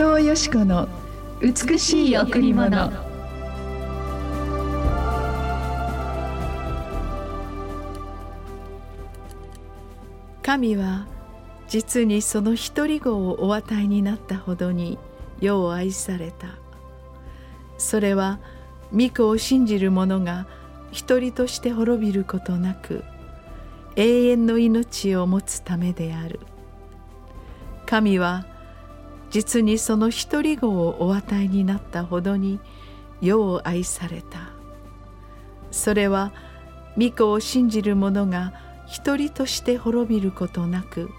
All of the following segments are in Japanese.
藤よし子の美しい贈り物。神は実にその一人子をお与えになったほどに世を愛された。それは御子を信じる者が一人として滅びることなく永遠の命を持つためである。神は実にその一人子をお与えになったほどに世を愛された。それは御子を信じる者が一人として滅びることなく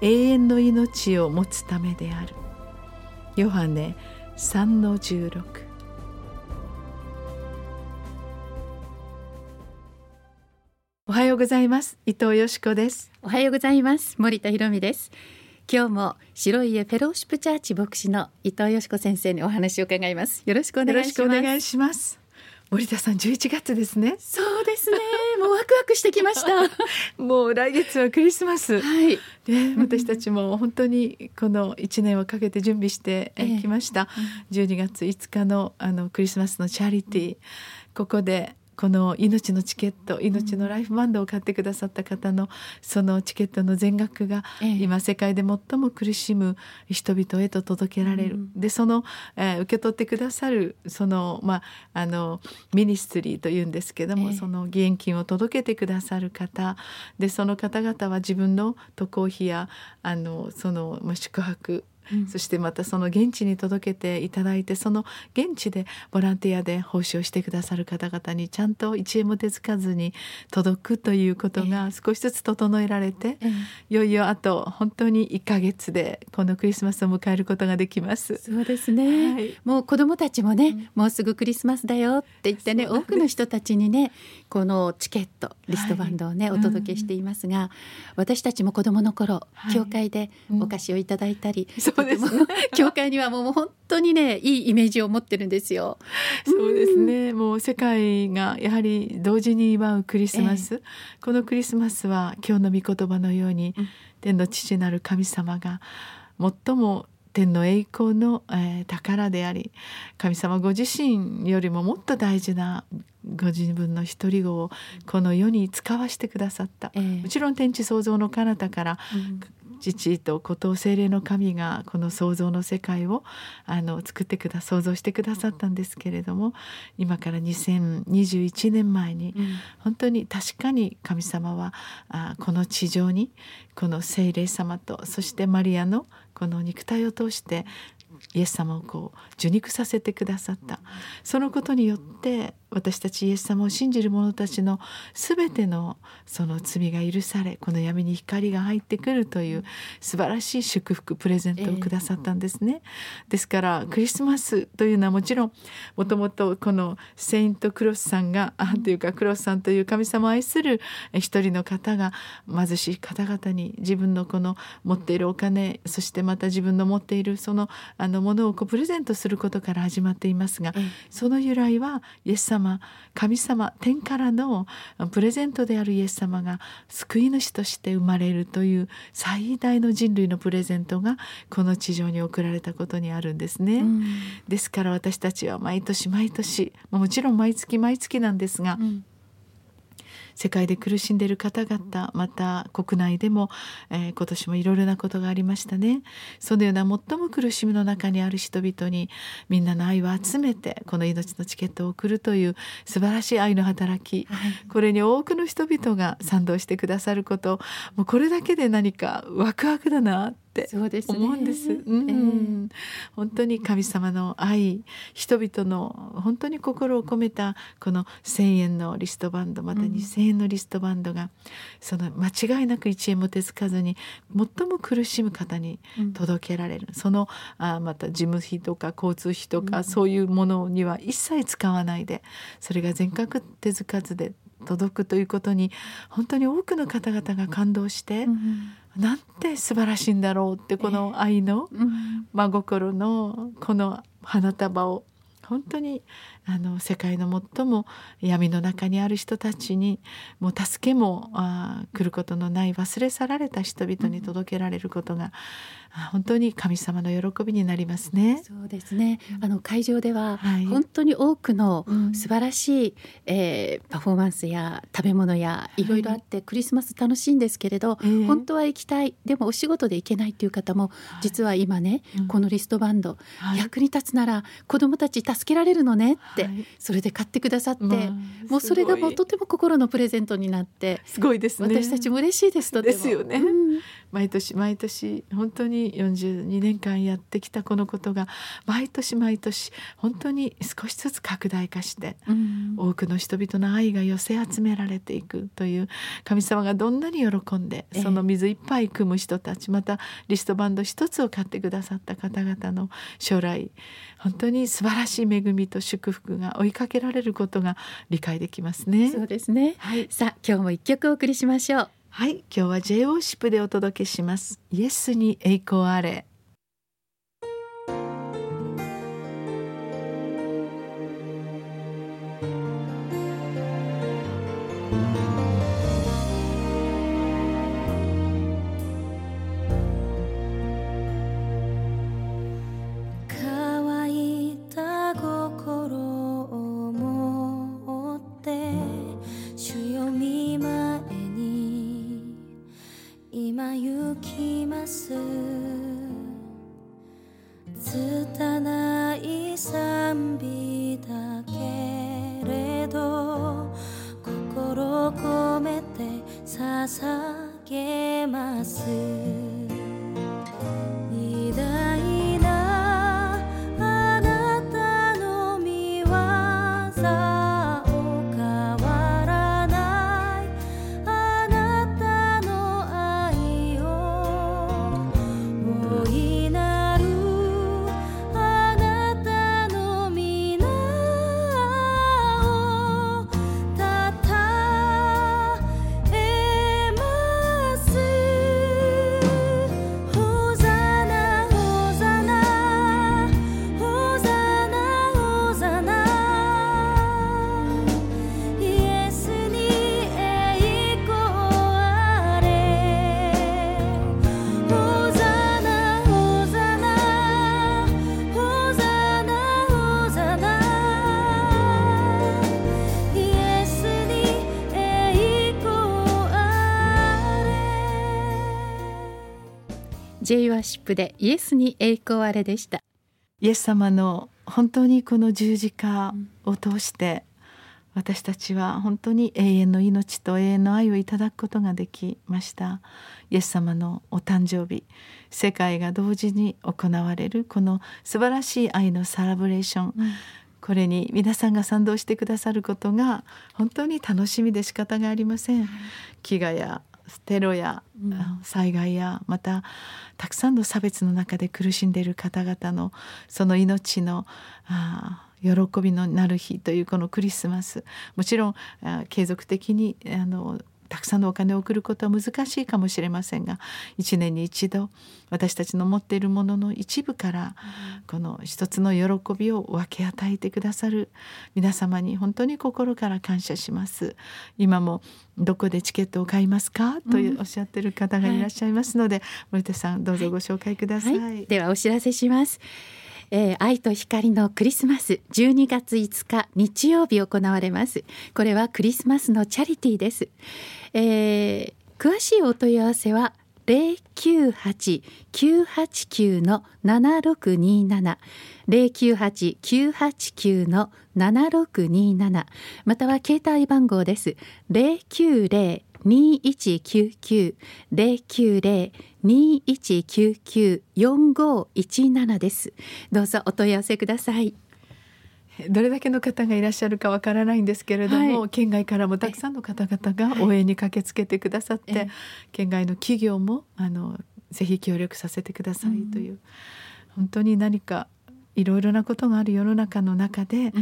永遠の命を持つためである。ヨハネ3の16おはようございます。伊藤よしこです。おはようございます。森田博美です。今日も白い家フェローシップチャーチ牧師の伊藤よしこ先生にお話を伺います。よろしくお願いします。お願いします。森田さん11月ですね。そうですね。もうワクワクしてきました。もう来月はクリスマス。はい。ね、私たちも本当にこの1年をかけて準備してきました、ええ、12月5日のあのクリスマスのチャリティー。ここでこの命のチケット命のライフバンドを買ってくださった方のそのチケットの全額が今世界で最も苦しむ人々へと届けられる、うん、でその、えー、受け取ってくださるその,、まあ、あのミニストリーというんですけども、その義援金を届けてくださる方でその方々は自分の渡航費やあのその、まあ、宿泊そしてまたその現地に届けていただいてその現地でボランティアで奉仕をしてくださる方々にちゃんと1円も手つかずに届くということが少しずつ整えられて、いよいよあと本当に1ヶ月でこのクリスマスを迎えることができます。そうですね、はい、もう子どもたちもね、うん、もうすぐクリスマスだよって言ってね多くの人たちにねこのチケットリストバンドをね、はい、お届けしていますが、うん、私たちも子どもの頃、はい、教会でお菓子をいただいたり、うんそうです、ね、教会にはもう本当にねいいイメージを持ってるんですよ。そうですね、うん、もう世界がやはり同時に祝うクリスマス、えー、このクリスマスは今日の御言葉のように、うん、天の父なる神様が最も天の栄光の、えー、宝であり神様ご自身よりももっと大事なご自分の一人子をこの世に使わせてくださった、えー、もちろん天地創造の彼方から、父と子と精霊の神がこの創造の世界をあの作ってくだ創造してくださったんですけれども今から2021年前に、本当に確かに神様はあこの地上にこの精霊様とそしてマリアのこの肉体を通してイエス様をこう受肉させてくださった。そのことによって私たちイエス様を信じる者たちの全てのその罪が許されこの闇に光が入ってくるという素晴らしい祝福プレゼントをくださったんですね。ですからクリスマスというのはもちろんもともとこのセイント・クロスさんがあというかクロスさんという神様を愛する一人の方が貧しい方々に自分のこの持っているお金そしてまた自分の持っているそのあのものをこうプレゼントすることから始まっていますがその由来はイエス様様神様天からのプレゼントであるイエス様が救い主として生まれるという最大の人類のプレゼントがこの地上に送られたことにあるんですね。うん、ですから私たちは毎年毎年もちろん毎月毎月なんですが、うん世界で苦しんでいる方々また国内でも、えー、今年もいろいろなことがありましたね。そのような最も苦しみの中にある人々にみんなの愛を集めてこの命のチケットを送るという素晴らしい愛の働き、はい、これに多くの人々が賛同してくださること。もうこれだけで何かワクワクだなって思うんです。う、ね、うん、えー、本当に神様の愛人々の本当に心を込めたこの1,000円のリストバンドまた2,000円のリストバンドが、うん、その間違いなく1円も手つかずに最も苦しむ方に届けられる、うん、そのあまた事務費とか交通費とか、そういうものには一切使わないでそれが全額手つかずで届くということに本当に多くの方々が感動して、うん、なんて素晴らしいんだろうってこの愛の真心のこの花束を本当にあの世界の最も闇の中にある人たちにもう助けもあ来ることのない忘れ去られた人々に届けられることが、本当に神様の喜びになりますね。そうですね。あの会場では、本当に多くの素晴らしい、うん、えー、パフォーマンスや食べ物やい。ろいろあって、はい、クリスマス楽しいんですけれど、えー、本当は行きたい。でもお仕事で行けないっていう方も実は今ね、はい、このリストバンド、はい、役に立つなら子どもたち助けられるのねって、それで買ってくださって、まあ、もうそれがもうとても心のプレゼントになってすごいですね。私たちも嬉しいですとですよね、うん、毎年毎年本当に42年間やってきたこのことが毎年毎年本当に少しずつ拡大化して、うん、多くの人々の愛が寄せ集められていくという神様がどんなに喜んでその水いっぱい汲む人たちまたリストバンド一つを買ってくださった方々の将来本当に素晴らしい恵みと祝福が追いかけられることが理解できますね。そうですね、はい、さあ今日も一曲お送りしましょう。はい今日は J オーシップでお届けします。イエスに栄光あれ。J ワシップでイエスに栄光あれでした。イエス様の本当にこの十字架を通して私たちは本当に永遠の命と永遠の愛をいただくことができました。イエス様のお誕生日世界が同時に行われるこの素晴らしい愛のサラブレーション、うん。これに皆さんが賛同してくださることが本当に楽しみで仕方がありません。飢餓やテロや災害やまたたくさんの差別の中で苦しんでいる方々のその命のあ喜びのなる日というこのクリスマス。もちろん継続的にあのたくさんのお金を送ることは難しいかもしれませんが一年に一度私たちの持っているものの一部からこの一つの喜びを分け与えてくださる皆様に本当に心から感謝します。今もどこでチケットを買いますか？というおっしゃってる方がいらっしゃいますので、はい、森田さんどうぞご紹介ください、はい、ではお知らせします。えー、愛と光のクリスマス12月5日日曜日行われます。これはクリスマスのチャリティーです、えー、詳しいお問い合わせは098-989の7627 098-989の7627または携帯番号です。090 2199-090-2199-4517です。どうぞお問い合わせください。どれだけの方がいらっしゃるかわからないんですけれども、はい、県外からもたくさんの方々が応援に駆けつけてくださって、県外の企業もあのぜひ協力させてくださいという、うん、本当に何かいろいろなことがある世の中の中で、うん、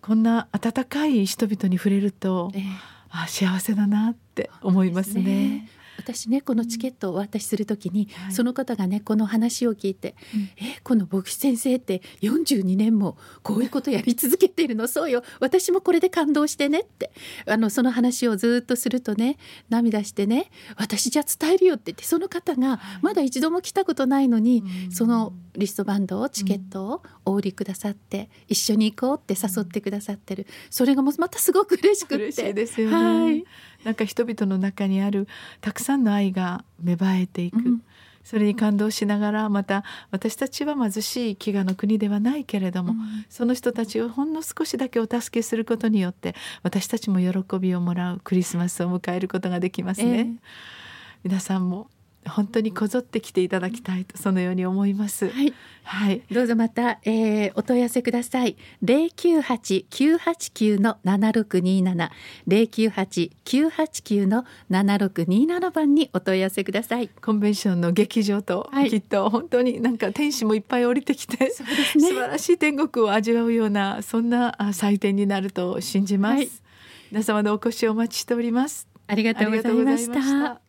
こんな温かい人々に触れると、えーあ幸せだなって思いますね。私ねこのチケットをお渡しするときに、はい、その方がねこの話を聞いて「うん、えこの牧師先生って42年もこういうことやり続けているの？そうよ。私もこれで感動してね」って。あのその話をずっとするとね涙してね「私じゃ伝えるよ」って言ってその方がまだ一度も来たことないのに、はい、そのリストバンドをチケットをお売りくださって、一緒に行こうって誘ってくださってる。それがもまたすごく嬉しくて。嬉しいですよね、はい、なんか人々の中にあるたくさんの愛が芽生えていく、うん、それに感動しながらまた私たちは貧しい飢餓の国ではないけれども、うん、その人たちをほんの少しだけお助けすることによって私たちも喜びをもらうクリスマスを迎えることができますね。えー、皆さんも本当にこぞって来ていただきたいとそのように思います。はい、はい、どうぞまた、えー、お問い合わせください。零九八九八九の七六二七零九八九八九の七六二七番にお問い合わせください。コンベンションの劇場と、はい、きっと本当になんか天使もいっぱい降りてきて、そうですね、素晴らしい天国を味わうようなそんな祭典になると信じます。はい、皆様のお越しをお待ちしております。ありがとうございました。